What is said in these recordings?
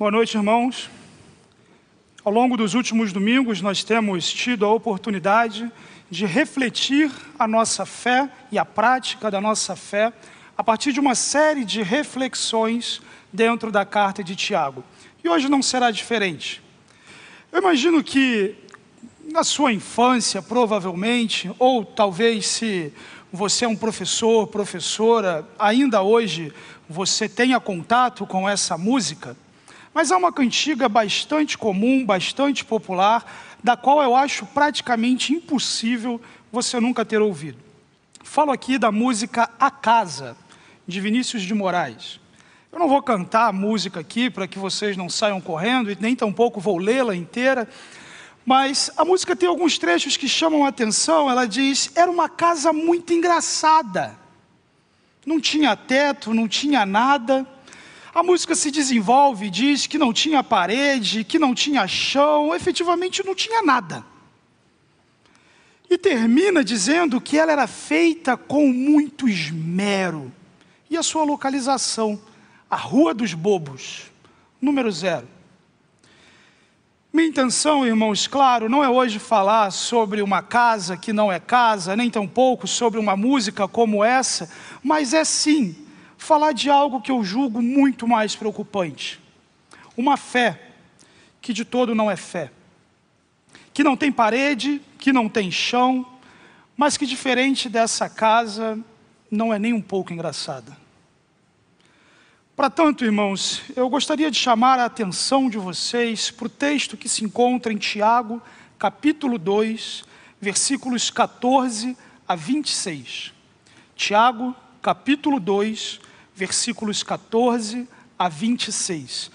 Boa noite, irmãos. Ao longo dos últimos domingos, nós temos tido a oportunidade de refletir a nossa fé e a prática da nossa fé a partir de uma série de reflexões dentro da carta de Tiago. E hoje não será diferente. Eu imagino que na sua infância, provavelmente, ou talvez se você é um professor, professora, ainda hoje você tenha contato com essa música. Mas é uma cantiga bastante comum, bastante popular, da qual eu acho praticamente impossível você nunca ter ouvido. Falo aqui da música A Casa, de Vinícius de Moraes. Eu não vou cantar a música aqui para que vocês não saiam correndo e nem tampouco vou lê-la inteira, mas a música tem alguns trechos que chamam a atenção. Ela diz: era uma casa muito engraçada, não tinha teto, não tinha nada a música se desenvolve diz que não tinha parede, que não tinha chão, efetivamente não tinha nada. E termina dizendo que ela era feita com muito esmero. E a sua localização, a Rua dos Bobos, número zero. Minha intenção, irmãos, claro, não é hoje falar sobre uma casa que não é casa, nem tampouco sobre uma música como essa, mas é sim falar de algo que eu julgo muito mais preocupante. Uma fé que de todo não é fé. Que não tem parede, que não tem chão, mas que diferente dessa casa não é nem um pouco engraçada. Para tanto, irmãos, eu gostaria de chamar a atenção de vocês para o texto que se encontra em Tiago, capítulo 2, versículos 14 a 26. Tiago, capítulo 2, versículos 14 a 26.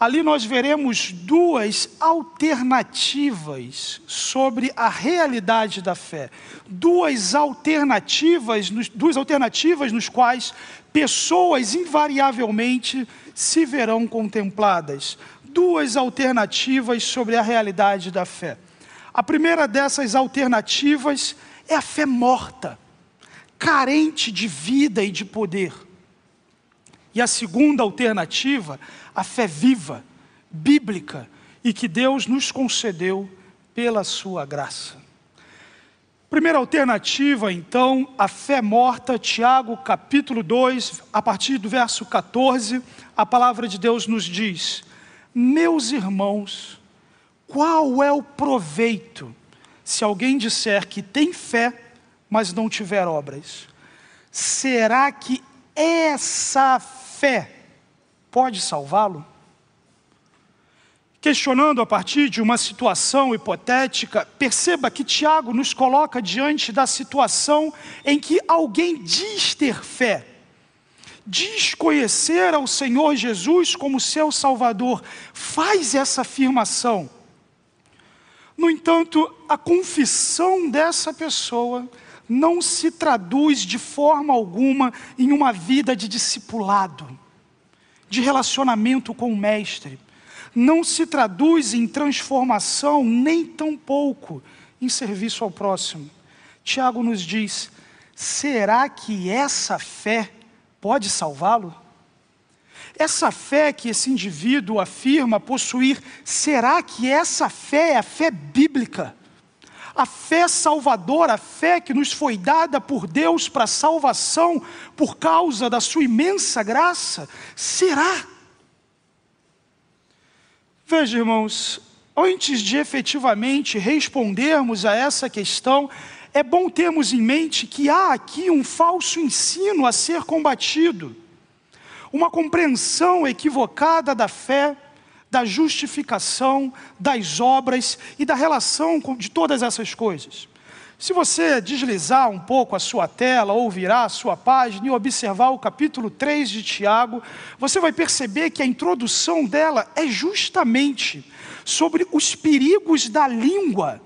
Ali nós veremos duas alternativas sobre a realidade da fé. Duas alternativas, duas alternativas nos quais pessoas invariavelmente se verão contempladas. Duas alternativas sobre a realidade da fé. A primeira dessas alternativas é a fé morta, carente de vida e de poder. E a segunda alternativa, a fé viva, bíblica e que Deus nos concedeu pela sua graça. Primeira alternativa, então, a fé morta, Tiago capítulo 2, a partir do verso 14, a palavra de Deus nos diz: Meus irmãos, qual é o proveito se alguém disser que tem fé, mas não tiver obras? Será que essa fé pode salvá-lo? Questionando a partir de uma situação hipotética, perceba que Tiago nos coloca diante da situação em que alguém diz ter fé, diz conhecer ao Senhor Jesus como seu Salvador, faz essa afirmação. No entanto, a confissão dessa pessoa não se traduz de forma alguma em uma vida de discipulado, de relacionamento com o Mestre. Não se traduz em transformação, nem tampouco em serviço ao próximo. Tiago nos diz: será que essa fé pode salvá-lo? Essa fé que esse indivíduo afirma possuir, será que essa fé é a fé bíblica? A fé salvadora, a fé que nos foi dada por Deus para salvação por causa da sua imensa graça, será? Veja, irmãos, antes de efetivamente respondermos a essa questão, é bom termos em mente que há aqui um falso ensino a ser combatido, uma compreensão equivocada da fé da justificação, das obras e da relação de todas essas coisas. Se você deslizar um pouco a sua tela ou virar a sua página e observar o capítulo 3 de Tiago, você vai perceber que a introdução dela é justamente sobre os perigos da língua,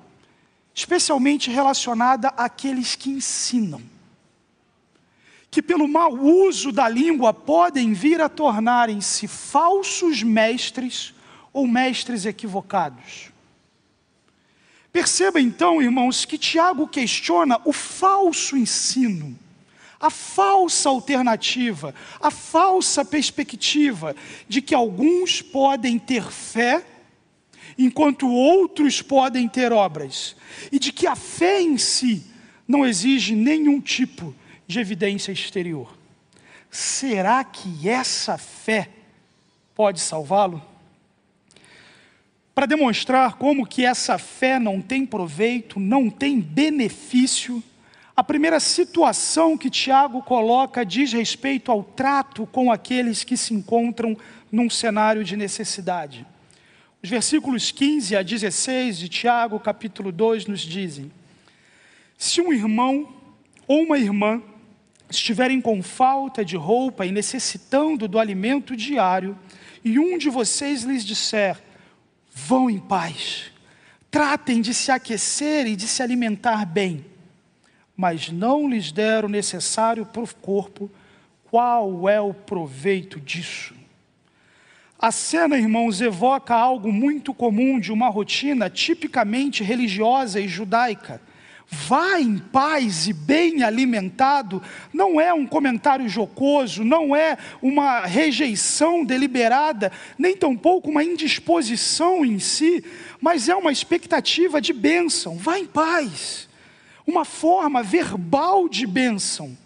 especialmente relacionada àqueles que ensinam. Que pelo mau uso da língua podem vir a tornarem-se falsos mestres ou mestres equivocados. Perceba então, irmãos, que Tiago questiona o falso ensino, a falsa alternativa, a falsa perspectiva de que alguns podem ter fé, enquanto outros podem ter obras, e de que a fé em si não exige nenhum tipo de evidência exterior. Será que essa fé pode salvá-lo? Para demonstrar como que essa fé não tem proveito, não tem benefício, a primeira situação que Tiago coloca diz respeito ao trato com aqueles que se encontram num cenário de necessidade. Os versículos 15 a 16 de Tiago, capítulo 2, nos dizem: Se um irmão ou uma irmã estiverem com falta de roupa e necessitando do alimento diário, e um de vocês lhes disser: Vão em paz, tratem de se aquecer e de se alimentar bem mas não lhes der o necessário para o corpo, qual é o proveito disso? A cena, irmãos, evoca algo muito comum de uma rotina tipicamente religiosa e judaica. Vá em paz e bem alimentado, não é um comentário jocoso, não é uma rejeição deliberada, nem tampouco uma indisposição em si, mas é uma expectativa de bênção. Vá em paz uma forma verbal de bênção.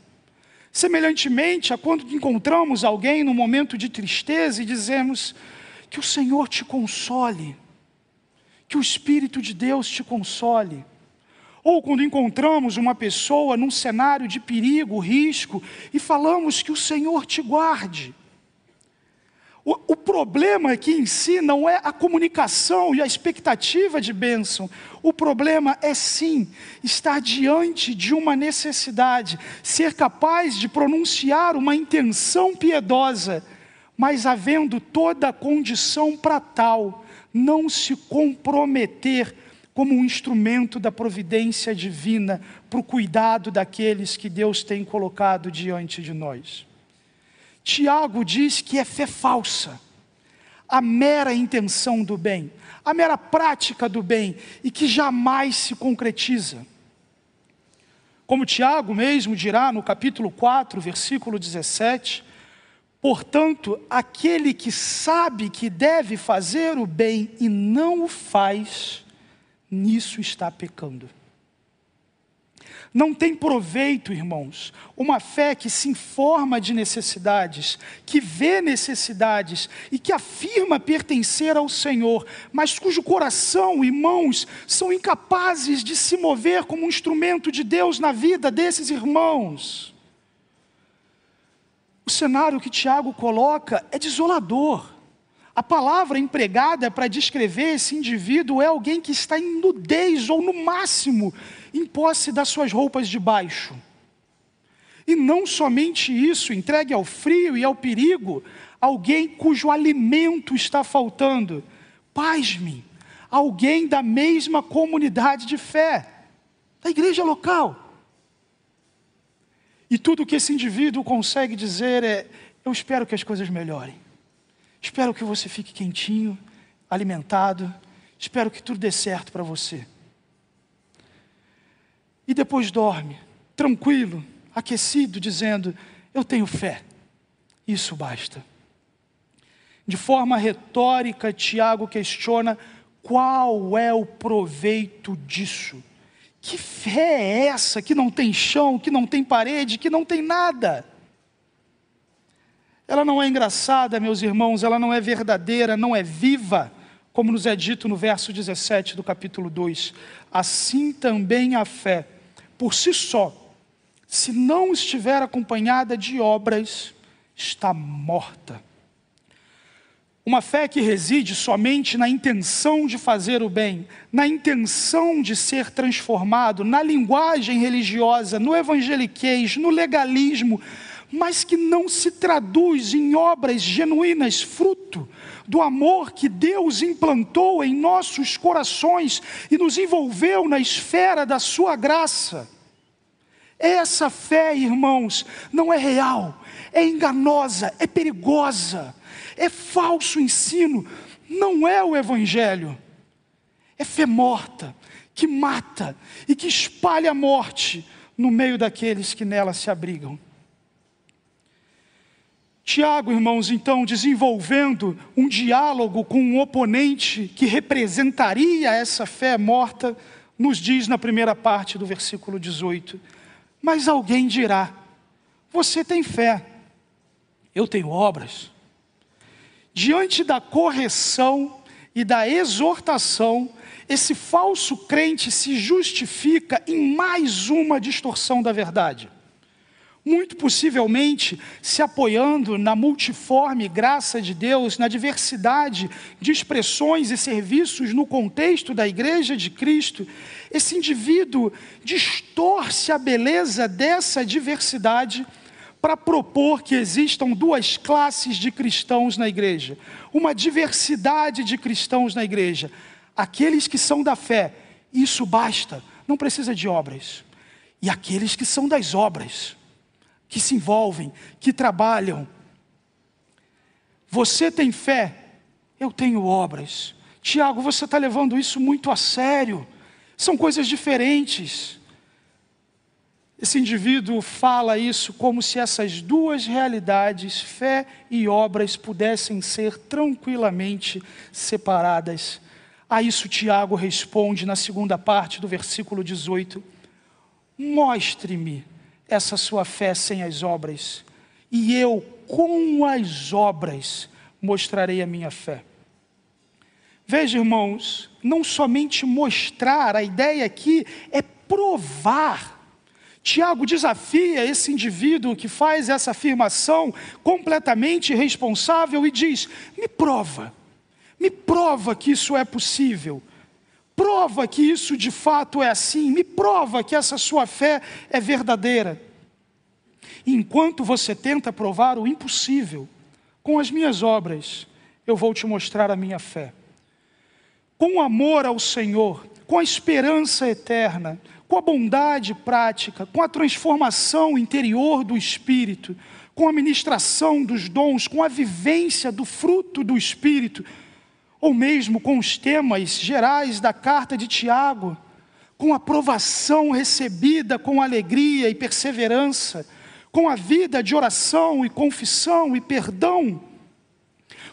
Semelhantemente a quando encontramos alguém no momento de tristeza e dizemos que o Senhor te console, que o Espírito de Deus te console. Ou quando encontramos uma pessoa num cenário de perigo, risco, e falamos que o Senhor te guarde. O, o, problema aqui em si não é a comunicação e a expectativa de bênção. O problema é sim estar diante de uma necessidade, ser capaz de pronunciar uma intenção piedosa, mas havendo toda a condição para tal, não se comprometer como um instrumento da providência divina para o cuidado daqueles que Deus tem colocado diante de nós. Tiago diz que é fé falsa, a mera intenção do bem, a mera prática do bem e que jamais se concretiza. Como Tiago mesmo dirá no capítulo 4, versículo 17: Portanto, aquele que sabe que deve fazer o bem e não o faz, nisso está pecando. Não tem proveito, irmãos, uma fé que se informa de necessidades, que vê necessidades e que afirma pertencer ao Senhor, mas cujo coração e mãos são incapazes de se mover como um instrumento de Deus na vida desses irmãos. O cenário que Tiago coloca é desolador. A palavra empregada para descrever esse indivíduo é alguém que está em nudez ou, no máximo, em posse das suas roupas de baixo. E não somente isso, entregue ao frio e ao perigo, alguém cujo alimento está faltando. Pasme, alguém da mesma comunidade de fé, da igreja local. E tudo que esse indivíduo consegue dizer é: Eu espero que as coisas melhorem. Espero que você fique quentinho, alimentado. Espero que tudo dê certo para você e depois dorme, tranquilo, aquecido, dizendo: Eu tenho fé, isso basta. De forma retórica, Tiago questiona qual é o proveito disso. Que fé é essa que não tem chão, que não tem parede, que não tem nada? Ela não é engraçada, meus irmãos, ela não é verdadeira, não é viva, como nos é dito no verso 17 do capítulo 2. Assim também a fé por si só, se não estiver acompanhada de obras, está morta. Uma fé que reside somente na intenção de fazer o bem, na intenção de ser transformado, na linguagem religiosa, no evangeliquez, no legalismo, mas que não se traduz em obras genuínas, fruto do amor que Deus implantou em nossos corações e nos envolveu na esfera da Sua graça. Essa fé, irmãos, não é real, é enganosa, é perigosa, é falso ensino, não é o Evangelho. É fé morta, que mata e que espalha a morte no meio daqueles que nela se abrigam. Tiago, irmãos, então, desenvolvendo um diálogo com um oponente que representaria essa fé morta, nos diz na primeira parte do versículo 18: Mas alguém dirá: Você tem fé, eu tenho obras. Diante da correção e da exortação, esse falso crente se justifica em mais uma distorção da verdade muito possivelmente se apoiando na multiforme graça de Deus, na diversidade de expressões e serviços no contexto da igreja de Cristo, esse indivíduo distorce a beleza dessa diversidade para propor que existam duas classes de cristãos na igreja, uma diversidade de cristãos na igreja, aqueles que são da fé, isso basta, não precisa de obras, e aqueles que são das obras que se envolvem, que trabalham. Você tem fé, eu tenho obras. Tiago, você está levando isso muito a sério. São coisas diferentes. Esse indivíduo fala isso como se essas duas realidades, fé e obras, pudessem ser tranquilamente separadas. A isso Tiago responde na segunda parte do versículo 18: Mostre-me essa sua fé sem as obras, e eu, com as obras, mostrarei a minha fé. Veja, irmãos, não somente mostrar, a ideia aqui é provar. Tiago desafia esse indivíduo que faz essa afirmação completamente responsável e diz: me prova, me prova que isso é possível. Prova que isso de fato é assim, me prova que essa sua fé é verdadeira. enquanto você tenta provar o impossível, com as minhas obras, eu vou te mostrar a minha fé. Com o amor ao Senhor, com a esperança eterna, com a bondade prática, com a transformação interior do espírito, com a ministração dos dons, com a vivência do fruto do espírito, ou mesmo com os temas gerais da carta de Tiago, com aprovação recebida com alegria e perseverança, com a vida de oração e confissão e perdão,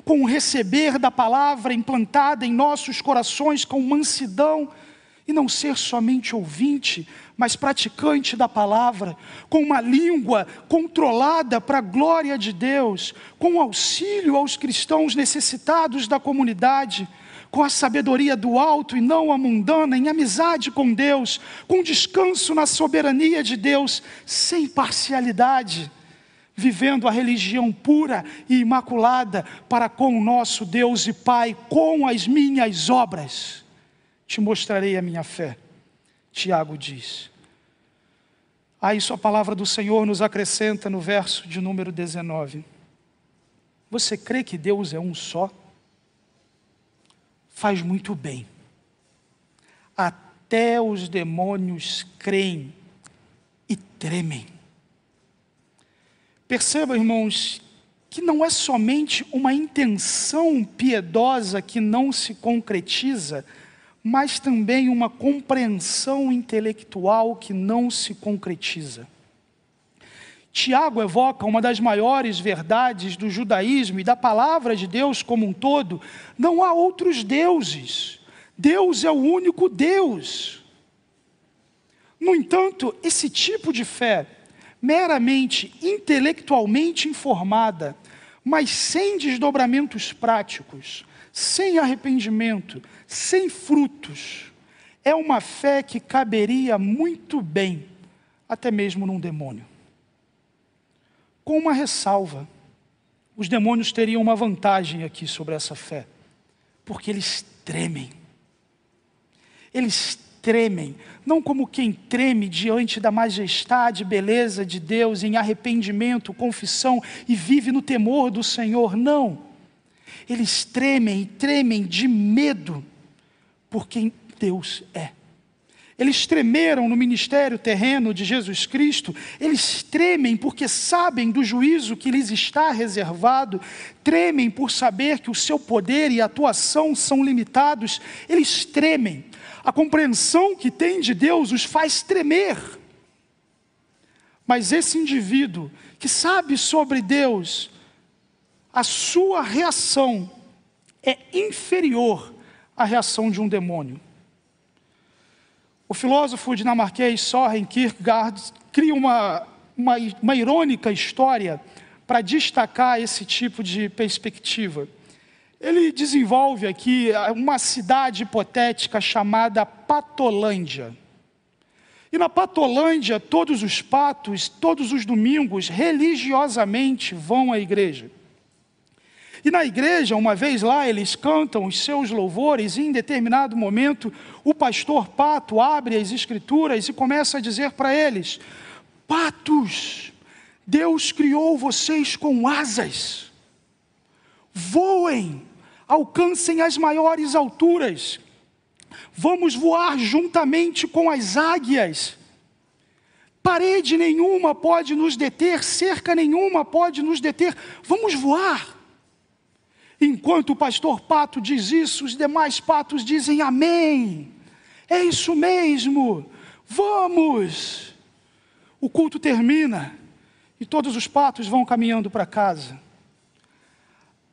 com o receber da palavra implantada em nossos corações com mansidão e não ser somente ouvinte, mas praticante da palavra, com uma língua controlada para a glória de Deus, com auxílio aos cristãos necessitados da comunidade, com a sabedoria do alto e não a mundana, em amizade com Deus, com descanso na soberania de Deus, sem parcialidade, vivendo a religião pura e imaculada para com o nosso Deus e Pai, com as minhas obras, te mostrarei a minha fé. Tiago diz. A isso a palavra do Senhor nos acrescenta no verso de número 19. Você crê que Deus é um só? Faz muito bem. Até os demônios creem e tremem. Perceba, irmãos, que não é somente uma intenção piedosa que não se concretiza, mas também uma compreensão intelectual que não se concretiza. Tiago evoca uma das maiores verdades do judaísmo e da palavra de Deus como um todo: não há outros deuses, Deus é o único Deus. No entanto, esse tipo de fé, meramente intelectualmente informada, mas sem desdobramentos práticos, sem arrependimento, sem frutos, é uma fé que caberia muito bem, até mesmo num demônio. Com uma ressalva, os demônios teriam uma vantagem aqui sobre essa fé, porque eles tremem. Eles tremem, não como quem treme diante da majestade beleza de Deus, em arrependimento, confissão e vive no temor do Senhor, não eles tremem e tremem de medo por quem Deus é. Eles tremeram no ministério terreno de Jesus Cristo, eles tremem porque sabem do juízo que lhes está reservado, tremem por saber que o seu poder e atuação são limitados, eles tremem. A compreensão que têm de Deus os faz tremer. Mas esse indivíduo que sabe sobre Deus, a sua reação é inferior à reação de um demônio. O filósofo dinamarquês Soren Kierkegaard cria uma, uma, uma irônica história para destacar esse tipo de perspectiva. Ele desenvolve aqui uma cidade hipotética chamada Patolândia. E na Patolândia, todos os patos, todos os domingos, religiosamente vão à igreja. E na igreja, uma vez lá, eles cantam os seus louvores, e em determinado momento, o pastor Pato abre as escrituras e começa a dizer para eles: Patos, Deus criou vocês com asas, voem, alcancem as maiores alturas, vamos voar juntamente com as águias. Parede nenhuma pode nos deter, cerca nenhuma pode nos deter, vamos voar. Enquanto o pastor Pato diz isso, os demais patos dizem amém. É isso mesmo, vamos. O culto termina e todos os patos vão caminhando para casa.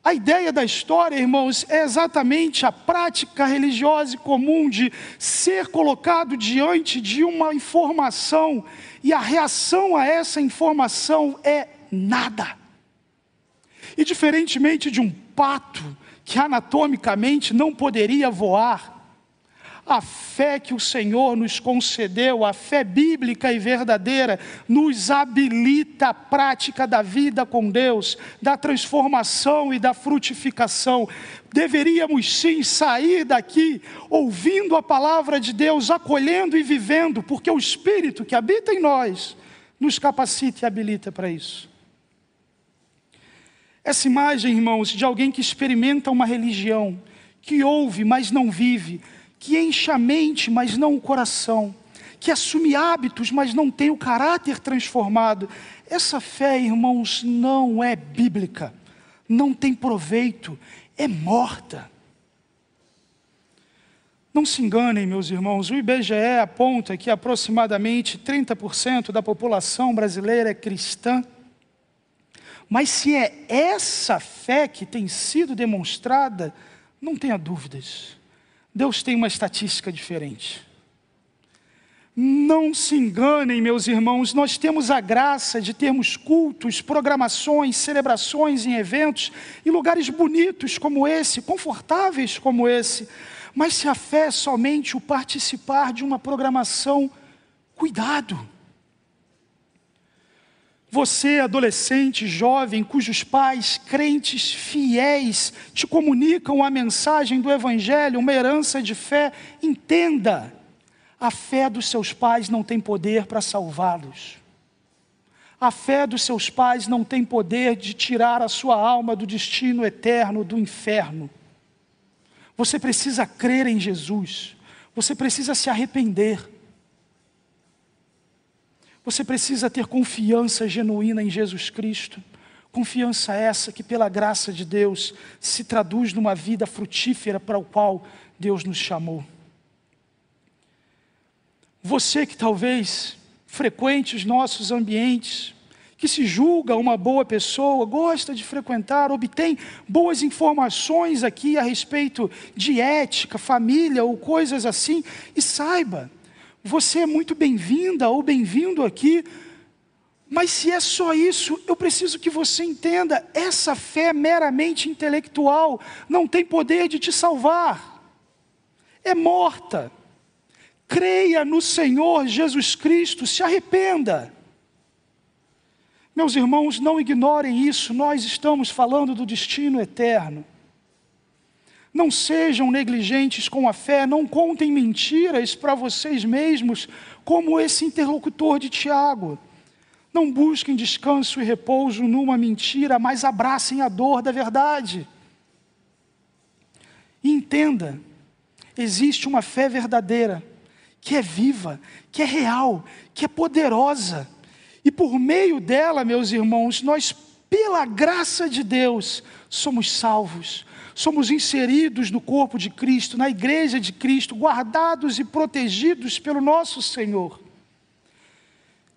A ideia da história, irmãos, é exatamente a prática religiosa comum de ser colocado diante de uma informação e a reação a essa informação é nada. E diferentemente de um pato que anatomicamente não poderia voar, a fé que o Senhor nos concedeu, a fé bíblica e verdadeira, nos habilita a prática da vida com Deus, da transformação e da frutificação. Deveríamos sim sair daqui ouvindo a palavra de Deus, acolhendo e vivendo, porque o Espírito que habita em nós nos capacita e habilita para isso. Essa imagem, irmãos, de alguém que experimenta uma religião, que ouve, mas não vive, que enche a mente, mas não o coração, que assume hábitos, mas não tem o caráter transformado. Essa fé, irmãos, não é bíblica, não tem proveito, é morta. Não se enganem, meus irmãos, o IBGE aponta que aproximadamente 30% da população brasileira é cristã. Mas se é essa fé que tem sido demonstrada, não tenha dúvidas. Deus tem uma estatística diferente. Não se enganem, meus irmãos, nós temos a graça de termos cultos, programações, celebrações em eventos, em lugares bonitos como esse, confortáveis como esse. Mas se a fé é somente o participar de uma programação, cuidado você, adolescente, jovem, cujos pais, crentes fiéis, te comunicam a mensagem do Evangelho, uma herança de fé, entenda: a fé dos seus pais não tem poder para salvá-los. A fé dos seus pais não tem poder de tirar a sua alma do destino eterno do inferno. Você precisa crer em Jesus, você precisa se arrepender. Você precisa ter confiança genuína em Jesus Cristo. Confiança essa que, pela graça de Deus, se traduz numa vida frutífera para o qual Deus nos chamou. Você que talvez frequente os nossos ambientes, que se julga uma boa pessoa, gosta de frequentar, obtém boas informações aqui a respeito de ética, família ou coisas assim, e saiba, você é muito bem-vinda ou bem-vindo aqui, mas se é só isso, eu preciso que você entenda: essa fé meramente intelectual não tem poder de te salvar, é morta. Creia no Senhor Jesus Cristo, se arrependa. Meus irmãos, não ignorem isso, nós estamos falando do destino eterno. Não sejam negligentes com a fé, não contem mentiras para vocês mesmos, como esse interlocutor de Tiago. Não busquem descanso e repouso numa mentira, mas abracem a dor da verdade. E entenda: existe uma fé verdadeira, que é viva, que é real, que é poderosa. E por meio dela, meus irmãos, nós, pela graça de Deus, somos salvos, somos inseridos no corpo de Cristo, na igreja de Cristo, guardados e protegidos pelo nosso Senhor.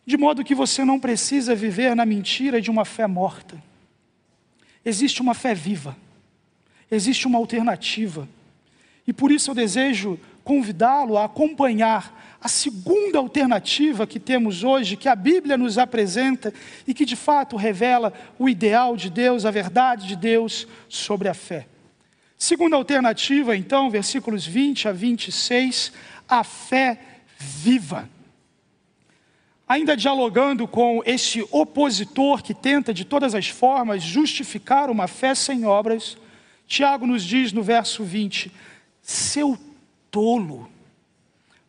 De modo que você não precisa viver na mentira de uma fé morta. Existe uma fé viva, existe uma alternativa. E por isso eu desejo convidá-lo a acompanhar a segunda alternativa que temos hoje, que a Bíblia nos apresenta e que de fato revela o ideal de Deus, a verdade de Deus sobre a fé. Segunda alternativa, então, versículos 20 a 26, a fé viva. Ainda dialogando com esse opositor que tenta de todas as formas justificar uma fé sem obras, Tiago nos diz no verso 20: Seu tolo,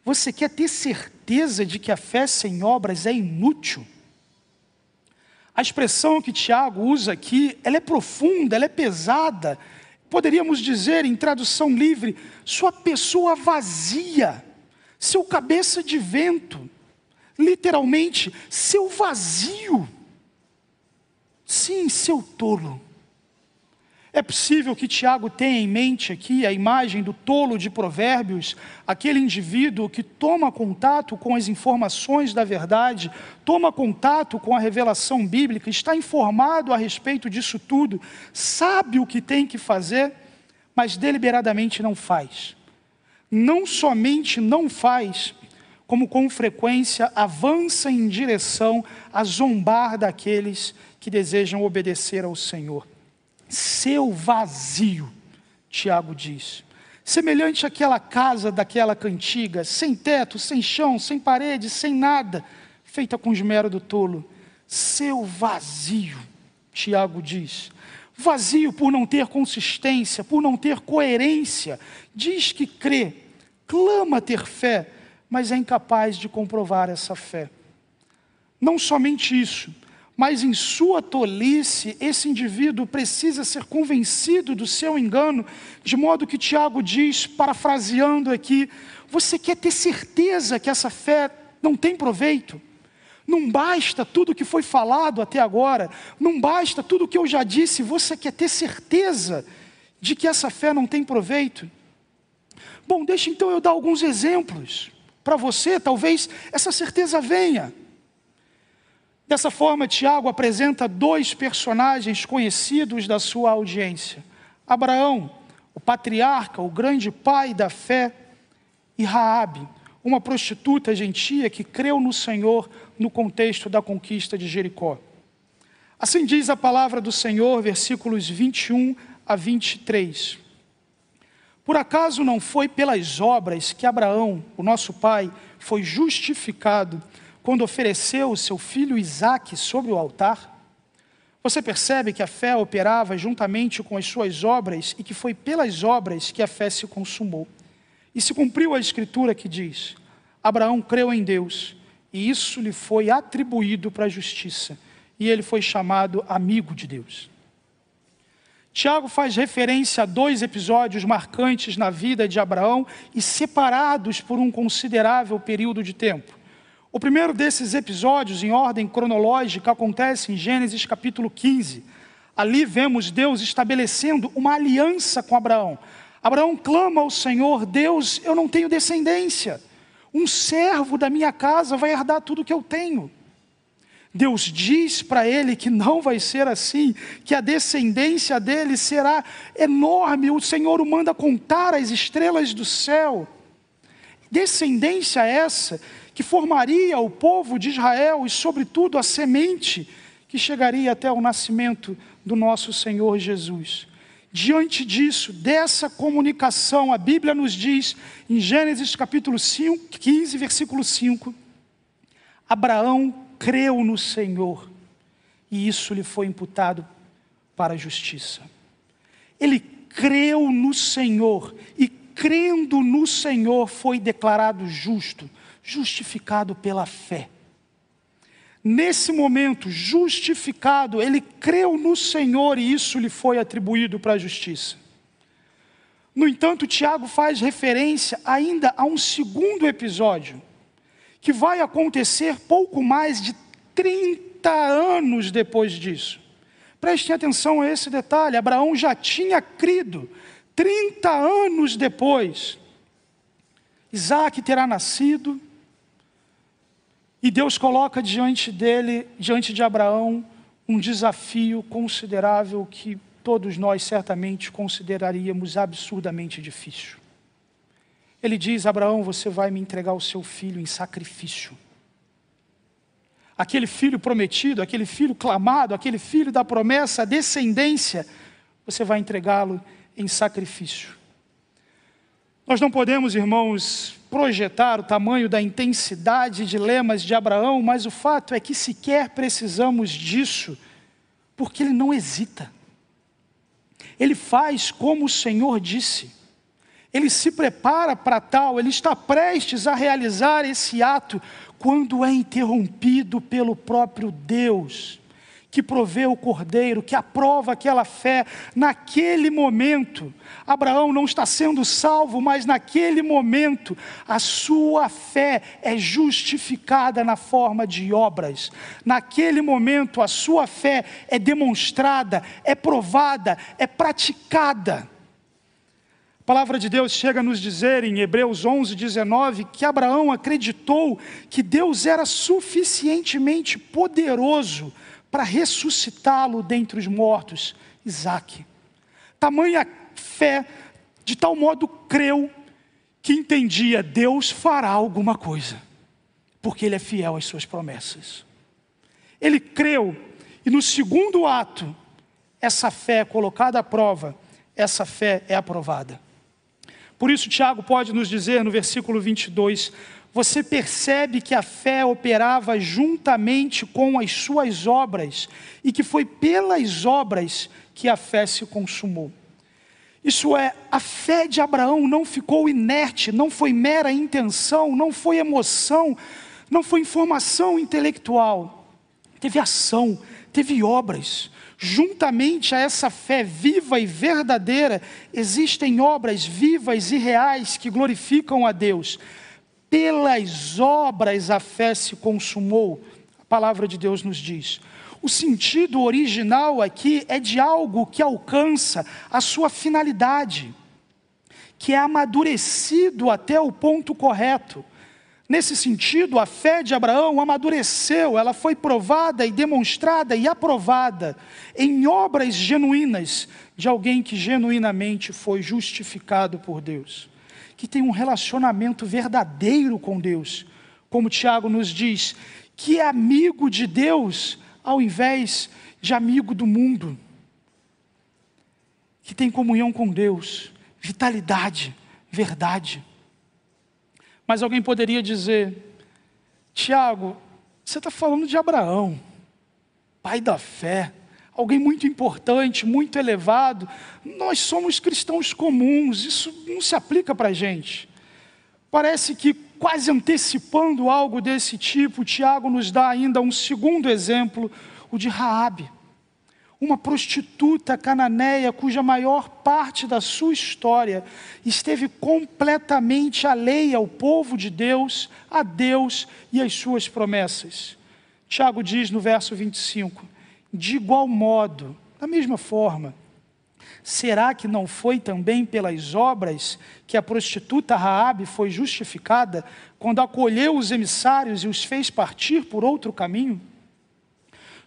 você quer ter certeza de que a fé sem obras é inútil? A expressão que Tiago usa aqui, ela é profunda, ela é pesada. Poderíamos dizer, em tradução livre, sua pessoa vazia, seu cabeça de vento, literalmente, seu vazio. Sim, seu tolo. É possível que Tiago tenha em mente aqui a imagem do tolo de Provérbios, aquele indivíduo que toma contato com as informações da verdade, toma contato com a revelação bíblica, está informado a respeito disso tudo, sabe o que tem que fazer, mas deliberadamente não faz. Não somente não faz, como com frequência avança em direção a zombar daqueles que desejam obedecer ao Senhor seu vazio, Tiago diz. Semelhante àquela casa daquela cantiga, sem teto, sem chão, sem parede, sem nada, feita com esmero do tolo. Seu vazio, Tiago diz. Vazio por não ter consistência, por não ter coerência. Diz que crê, clama ter fé, mas é incapaz de comprovar essa fé. Não somente isso, mas em sua tolice, esse indivíduo precisa ser convencido do seu engano, de modo que Tiago diz, parafraseando aqui: você quer ter certeza que essa fé não tem proveito? Não basta tudo que foi falado até agora, não basta tudo que eu já disse, você quer ter certeza de que essa fé não tem proveito? Bom, deixa então eu dar alguns exemplos para você, talvez essa certeza venha. Dessa forma, Tiago apresenta dois personagens conhecidos da sua audiência: Abraão, o patriarca, o grande pai da fé, e Raabe, uma prostituta gentia que creu no Senhor no contexto da conquista de Jericó. Assim diz a palavra do Senhor, versículos 21 a 23. Por acaso não foi pelas obras que Abraão, o nosso pai, foi justificado quando ofereceu o seu filho Isaque sobre o altar? Você percebe que a fé operava juntamente com as suas obras e que foi pelas obras que a fé se consumou. E se cumpriu a escritura que diz: Abraão creu em Deus e isso lhe foi atribuído para a justiça, e ele foi chamado amigo de Deus. Tiago faz referência a dois episódios marcantes na vida de Abraão e separados por um considerável período de tempo. O primeiro desses episódios, em ordem cronológica, acontece em Gênesis capítulo 15. Ali vemos Deus estabelecendo uma aliança com Abraão. Abraão clama ao Senhor: Deus, eu não tenho descendência. Um servo da minha casa vai herdar tudo que eu tenho. Deus diz para ele que não vai ser assim, que a descendência dele será enorme. O Senhor o manda contar as estrelas do céu. Descendência essa que formaria o povo de Israel e, sobretudo, a semente que chegaria até o nascimento do nosso Senhor Jesus. Diante disso, dessa comunicação, a Bíblia nos diz, em Gênesis capítulo 5, 15, versículo 5, Abraão creu no Senhor e isso lhe foi imputado para a justiça. Ele creu no Senhor e, crendo no Senhor, foi declarado justo justificado pela fé. Nesse momento, justificado, ele creu no Senhor e isso lhe foi atribuído para a justiça. No entanto, Tiago faz referência ainda a um segundo episódio, que vai acontecer pouco mais de 30 anos depois disso. Prestem atenção a esse detalhe: Abraão já tinha crido, 30 anos depois. Isaac terá nascido, e Deus coloca diante dele, diante de Abraão, um desafio considerável que todos nós certamente consideraríamos absurdamente difícil. Ele diz: Abraão, você vai me entregar o seu filho em sacrifício. Aquele filho prometido, aquele filho clamado, aquele filho da promessa, a descendência, você vai entregá-lo em sacrifício. Nós não podemos, irmãos, projetar o tamanho da intensidade de lemas de Abraão, mas o fato é que sequer precisamos disso, porque ele não hesita. Ele faz como o Senhor disse. Ele se prepara para tal, ele está prestes a realizar esse ato quando é interrompido pelo próprio Deus que provê o cordeiro, que aprova aquela fé, naquele momento, Abraão não está sendo salvo, mas naquele momento, a sua fé é justificada na forma de obras, naquele momento, a sua fé é demonstrada, é provada, é praticada. A palavra de Deus chega a nos dizer em Hebreus 11, 19, que Abraão acreditou que Deus era suficientemente poderoso para ressuscitá-lo dentre os mortos, Isaac. Tamanha fé, de tal modo creu, que entendia: Deus fará alguma coisa, porque Ele é fiel às suas promessas. Ele creu, e no segundo ato, essa fé é colocada à prova, essa fé é aprovada. Por isso, Tiago pode nos dizer no versículo 22: você percebe que a fé operava juntamente com as suas obras e que foi pelas obras que a fé se consumou. Isso é, a fé de Abraão não ficou inerte, não foi mera intenção, não foi emoção, não foi informação intelectual. Teve ação, teve obras. Juntamente a essa fé viva e verdadeira, existem obras vivas e reais que glorificam a Deus pelas obras a fé se consumou, a palavra de Deus nos diz. O sentido original aqui é de algo que alcança a sua finalidade, que é amadurecido até o ponto correto. Nesse sentido, a fé de Abraão amadureceu, ela foi provada e demonstrada e aprovada em obras genuínas de alguém que genuinamente foi justificado por Deus que tem um relacionamento verdadeiro com Deus, como Tiago nos diz, que é amigo de Deus ao invés de amigo do mundo, que tem comunhão com Deus, vitalidade, verdade. Mas alguém poderia dizer, Tiago, você está falando de Abraão, pai da fé alguém muito importante, muito elevado. Nós somos cristãos comuns, isso não se aplica para a gente. Parece que, quase antecipando algo desse tipo, Tiago nos dá ainda um segundo exemplo, o de Raabe, uma prostituta cananeia cuja maior parte da sua história esteve completamente alheia ao povo de Deus, a Deus e às suas promessas. Tiago diz no verso 25: de igual modo, da mesma forma, será que não foi também pelas obras que a prostituta Raabe foi justificada quando acolheu os emissários e os fez partir por outro caminho?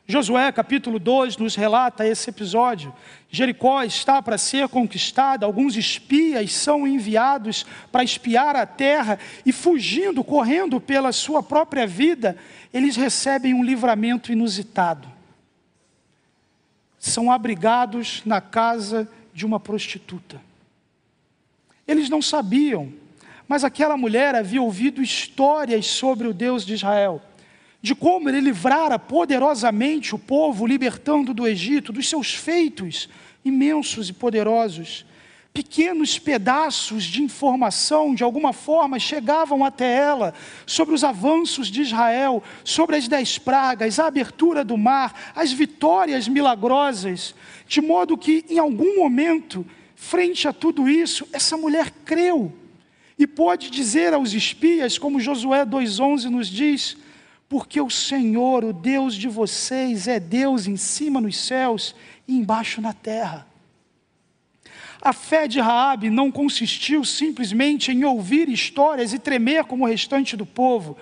Josué capítulo 2 nos relata esse episódio. Jericó está para ser conquistada, alguns espias são enviados para espiar a terra e fugindo, correndo pela sua própria vida, eles recebem um livramento inusitado são abrigados na casa de uma prostituta. Eles não sabiam, mas aquela mulher havia ouvido histórias sobre o Deus de Israel, de como ele livrara poderosamente o povo, libertando do Egito, dos seus feitos imensos e poderosos pequenos pedaços de informação, de alguma forma, chegavam até ela sobre os avanços de Israel, sobre as dez pragas, a abertura do mar, as vitórias milagrosas, de modo que, em algum momento, frente a tudo isso, essa mulher creu e pode dizer aos espias, como Josué 2,11 nos diz: porque o Senhor, o Deus de vocês, é Deus em cima nos céus e embaixo na terra. A fé de Raabe não consistiu simplesmente em ouvir histórias e tremer como o restante do povo.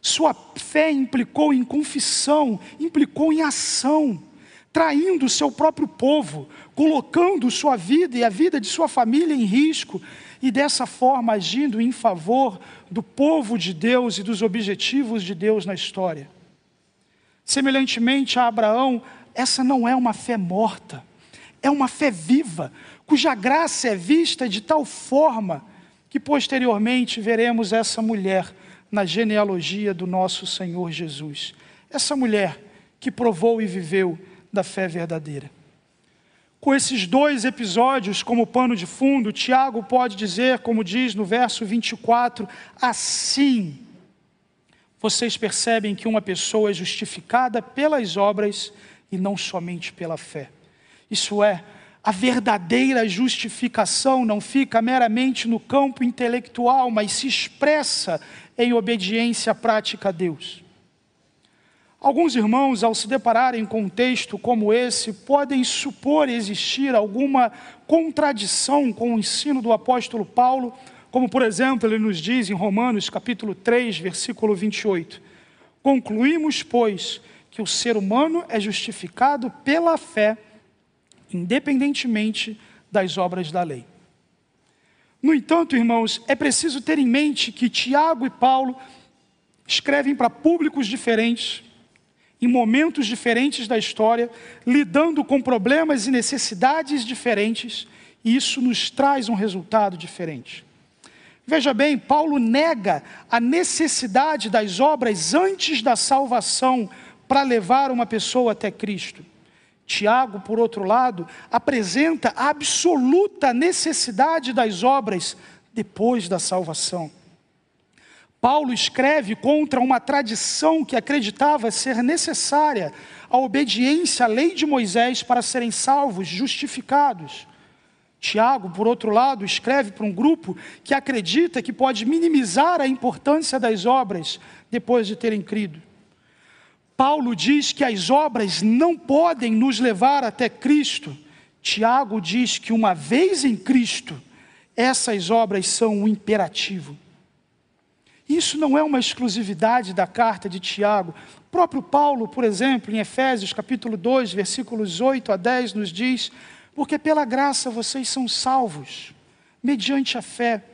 Sua fé implicou em confissão, implicou em ação. traindo seu próprio povo, colocando sua vida e a vida de sua família em risco, e dessa forma agindo em favor do povo de Deus e dos objetivos de Deus na história. Semelhantemente a Abraão, essa não é uma fé morta, é uma fé viva, cuja graça é vista de tal forma que posteriormente veremos essa mulher na genealogia do nosso Senhor Jesus. Essa mulher que provou e viveu da fé verdadeira. Com esses dois episódios como pano de fundo, Tiago pode dizer, como diz no verso 24, assim vocês percebem que uma pessoa é justificada pelas obras e não somente pela fé. Isso é, a verdadeira justificação não fica meramente no campo intelectual, mas se expressa em obediência prática a Deus. Alguns irmãos, ao se depararem com um texto como esse, podem supor existir alguma contradição com o ensino do apóstolo Paulo, como por exemplo ele nos diz em Romanos capítulo 3, versículo 28. Concluímos, pois, que o ser humano é justificado pela fé, independentemente das obras da lei. No entanto, irmãos, é preciso ter em mente que Tiago e Paulo escrevem para públicos diferentes, em momentos diferentes da história, lidando com problemas e necessidades diferentes, e isso nos traz um resultado diferente. Veja bem, Paulo nega a necessidade das obras antes da salvação para levar uma pessoa até Cristo. Tiago, por outro lado, apresenta a absoluta necessidade das obras depois da salvação. Paulo escreve contra uma tradição que acreditava ser necessária a obediência à lei de Moisés para serem salvos, justificados. Tiago, por outro lado, escreve para um grupo que acredita que pode minimizar a importância das obras depois de terem crido. Paulo diz que as obras não podem nos levar até Cristo. Tiago diz que uma vez em Cristo, essas obras são um imperativo. Isso não é uma exclusividade da carta de Tiago. O próprio Paulo, por exemplo, em Efésios capítulo 2, versículos 8 a 10, nos diz: Porque pela graça vocês são salvos, mediante a fé.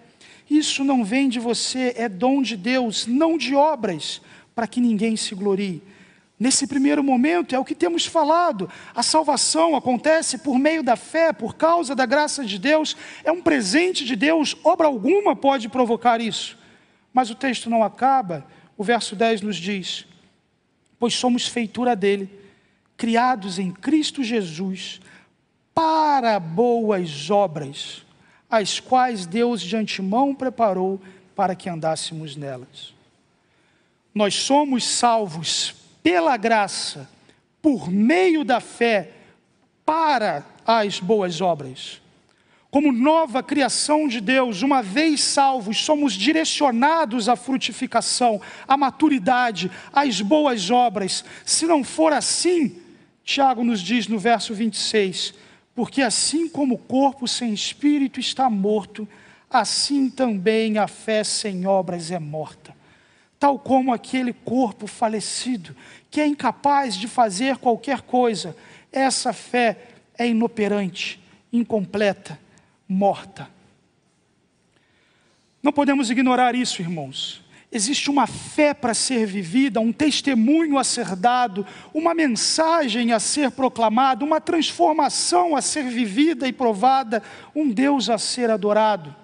Isso não vem de você, é dom de Deus, não de obras, para que ninguém se glorie. Nesse primeiro momento, é o que temos falado. A salvação acontece por meio da fé, por causa da graça de Deus. É um presente de Deus, obra alguma pode provocar isso. Mas o texto não acaba, o verso 10 nos diz: Pois somos feitura dele, criados em Cristo Jesus, para boas obras, as quais Deus de antemão preparou para que andássemos nelas. Nós somos salvos pela graça, por meio da fé, para as boas obras como nova criação de Deus, uma vez salvos, somos direcionados à frutificação, à maturidade, às boas obras. Se não for assim, Tiago nos diz no verso 26, porque assim como o corpo sem espírito está morto, assim também a fé sem obras é morta. Tal como aquele corpo falecido, que é incapaz de fazer qualquer coisa, essa fé é inoperante, incompleta morta. Não podemos ignorar isso, irmãos. Existe uma fé para ser vivida, um testemunho a ser dado, uma mensagem a ser proclamada, uma transformação a ser vivida e provada, um Deus a ser adorado.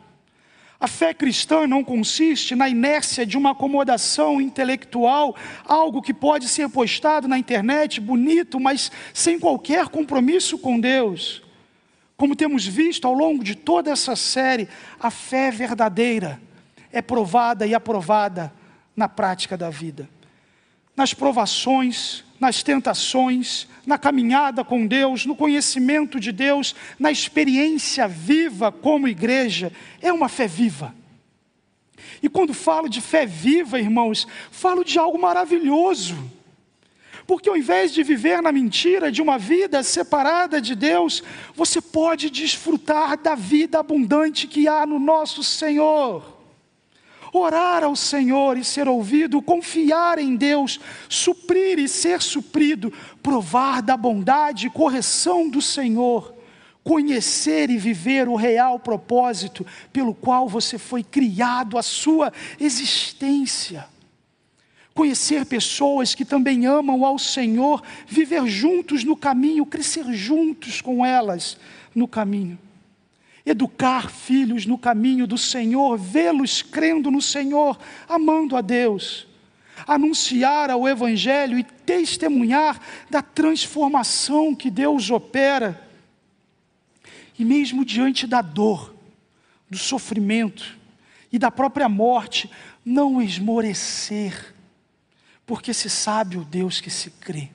A fé cristã não consiste na inércia de uma acomodação intelectual, algo que pode ser postado na internet, bonito, mas sem qualquer compromisso com Deus. Como temos visto ao longo de toda essa série, a fé verdadeira é provada e aprovada na prática da vida. Nas provações, nas tentações, na caminhada com Deus, no conhecimento de Deus, na experiência viva como igreja, é uma fé viva. E quando falo de fé viva, irmãos, falo de algo maravilhoso porque ao invés de viver na mentira de uma vida separada de Deus, você pode desfrutar da vida abundante que há no nosso Senhor. Orar ao Senhor e ser ouvido, confiar em Deus, suprir e ser suprido, provar da bondade e correção do Senhor, conhecer e viver o real propósito pelo qual você foi criado, a sua existência. Conhecer pessoas que também amam ao Senhor, viver juntos no caminho, crescer juntos com elas no caminho educar filhos no caminho do Senhor, vê-los crendo no Senhor, amando a Deus, anunciar ao Evangelho e testemunhar da transformação que Deus opera, e mesmo diante da dor, do sofrimento e da própria morte, não esmorecer, porque se sabe o Deus que se crê,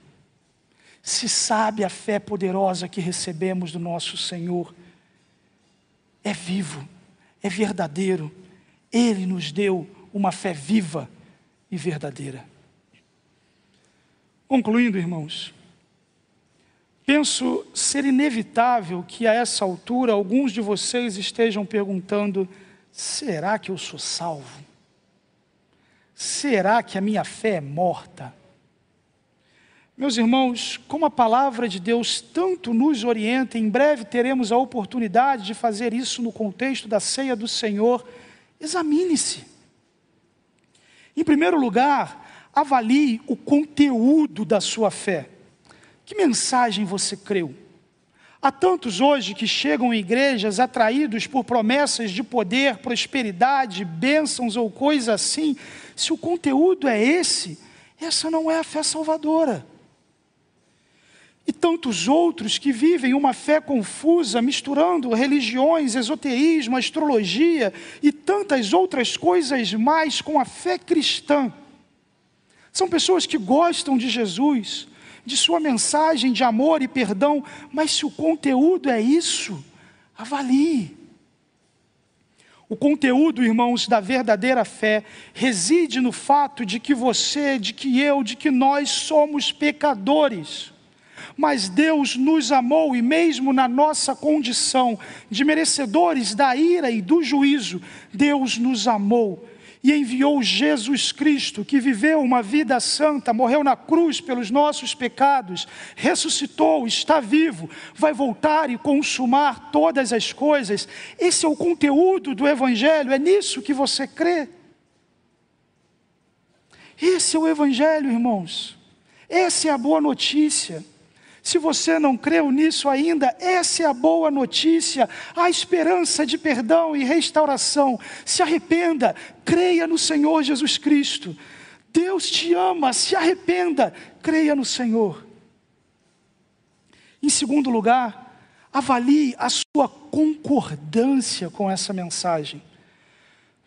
se sabe a fé poderosa que recebemos do nosso Senhor é vivo, é verdadeiro. Ele nos deu uma fé viva e verdadeira. Concluindo, irmãos, penso ser inevitável que a essa altura alguns de vocês estejam perguntando: será que eu sou salvo? Será que a minha fé é morta? Meus irmãos, como a palavra de Deus tanto nos orienta, em breve teremos a oportunidade de fazer isso no contexto da ceia do Senhor. Examine-se. Em primeiro lugar, avalie o conteúdo da sua fé. Que mensagem você creu? Há tantos hoje que chegam em igrejas atraídos por promessas de poder, prosperidade, bênçãos ou coisa assim. Se o conteúdo é esse, essa não é a fé salvadora e tantos outros que vivem uma fé confusa, misturando religiões, esoterismo, astrologia e tantas outras coisas mais com a fé cristã. São pessoas que gostam de Jesus, de sua mensagem de amor e perdão, mas se o conteúdo é isso, avalie. O conteúdo, irmãos, da verdadeira fé reside no fato de que você, de que eu, de que nós somos pecadores mas Deus nos amou e, mesmo na nossa condição de merecedores da ira e do juízo, Deus nos amou e enviou Jesus Cristo, que viveu uma vida santa, morreu na cruz pelos nossos pecados, ressuscitou, está vivo, vai voltar e consumar todas as coisas. Esse é o conteúdo do Evangelho, é nisso que você crê. Esse é o Evangelho, irmãos. Essa é a boa notícia. Se você não creu nisso ainda, essa é a boa notícia, a esperança de perdão e restauração. Se arrependa, creia no Senhor Jesus Cristo. Deus te ama, se arrependa, creia no Senhor. Em segundo lugar, avalie a sua concordância com essa mensagem.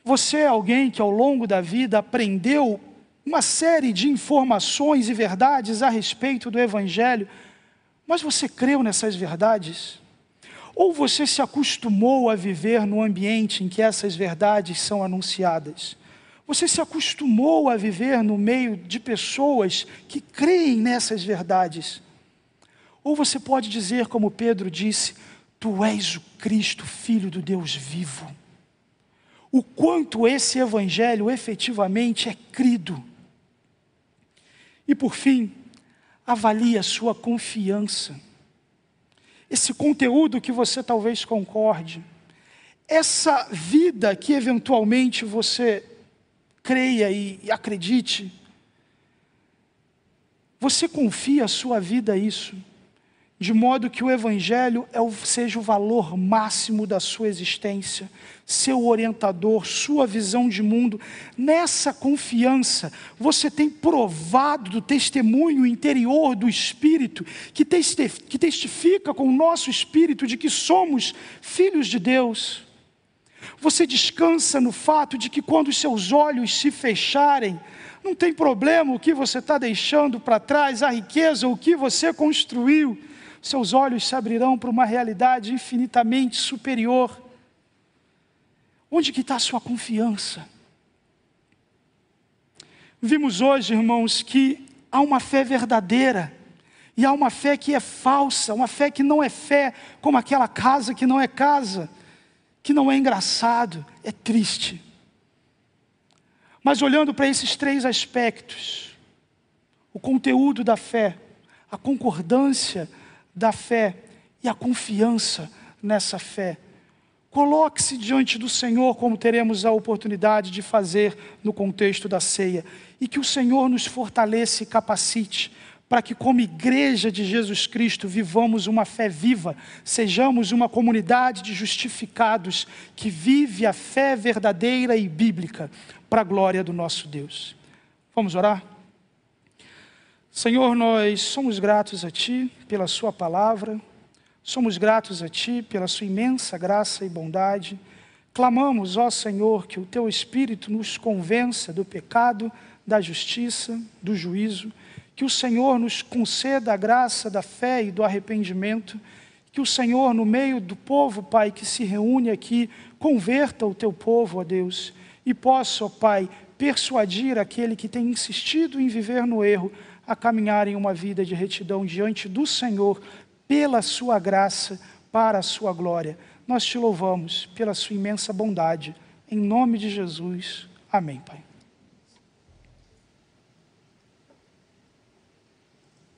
Você é alguém que ao longo da vida aprendeu uma série de informações e verdades a respeito do Evangelho mas você creu nessas verdades? Ou você se acostumou a viver no ambiente em que essas verdades são anunciadas? Você se acostumou a viver no meio de pessoas que creem nessas verdades? Ou você pode dizer, como Pedro disse, Tu és o Cristo, Filho do Deus vivo. O quanto esse Evangelho efetivamente é crido. E por fim, avalie a sua confiança. Esse conteúdo que você talvez concorde, essa vida que eventualmente você creia e, acredite, você confia a sua vida a isso de modo que o Evangelho é seja o valor máximo da sua existência, seu orientador, sua visão de mundo. Nessa confiança, você tem provado do testemunho interior do Espírito, que testifica com o nosso espírito de que somos filhos de Deus. Você descansa no fato de que quando seus olhos se fecharem, não tem problema o que você está deixando para trás, a riqueza, o que você construiu seus olhos se abrirão para uma realidade infinitamente superior. Onde que está a sua confiança? Vimos hoje, irmãos, que há uma fé verdadeira e há uma fé que é falsa, uma fé que não é fé, como aquela casa que não é casa, que não é engraçado, é triste. Mas olhando para esses três aspectos, o conteúdo da fé, a concordância da fé e a confiança nessa fé, coloque-se diante do Senhor, como teremos a oportunidade de fazer no contexto da ceia, e que o Senhor nos fortaleça e capacite para que, como igreja de Jesus Cristo, vivamos uma fé viva, sejamos uma comunidade de justificados que vive a fé verdadeira e bíblica para a glória do nosso Deus. Vamos orar? Senhor, nós somos gratos a Ti pela Sua palavra, somos gratos a Ti pela Sua imensa graça e bondade. Clamamos, ó Senhor, que o Teu Espírito nos convença do pecado, da justiça, do juízo. Que o Senhor nos conceda a graça da fé e do arrependimento, que o Senhor, no meio do povo, Pai, que se reúne aqui, converta o teu povo, ó Deus, e possa, ó Pai, persuadir aquele que tem insistido em viver no erro a caminhar em uma vida de retidão diante do Senhor, pela sua graça, para a sua glória. Nós te louvamos pela sua imensa bondade. Em nome de Jesus. Amém, Pai.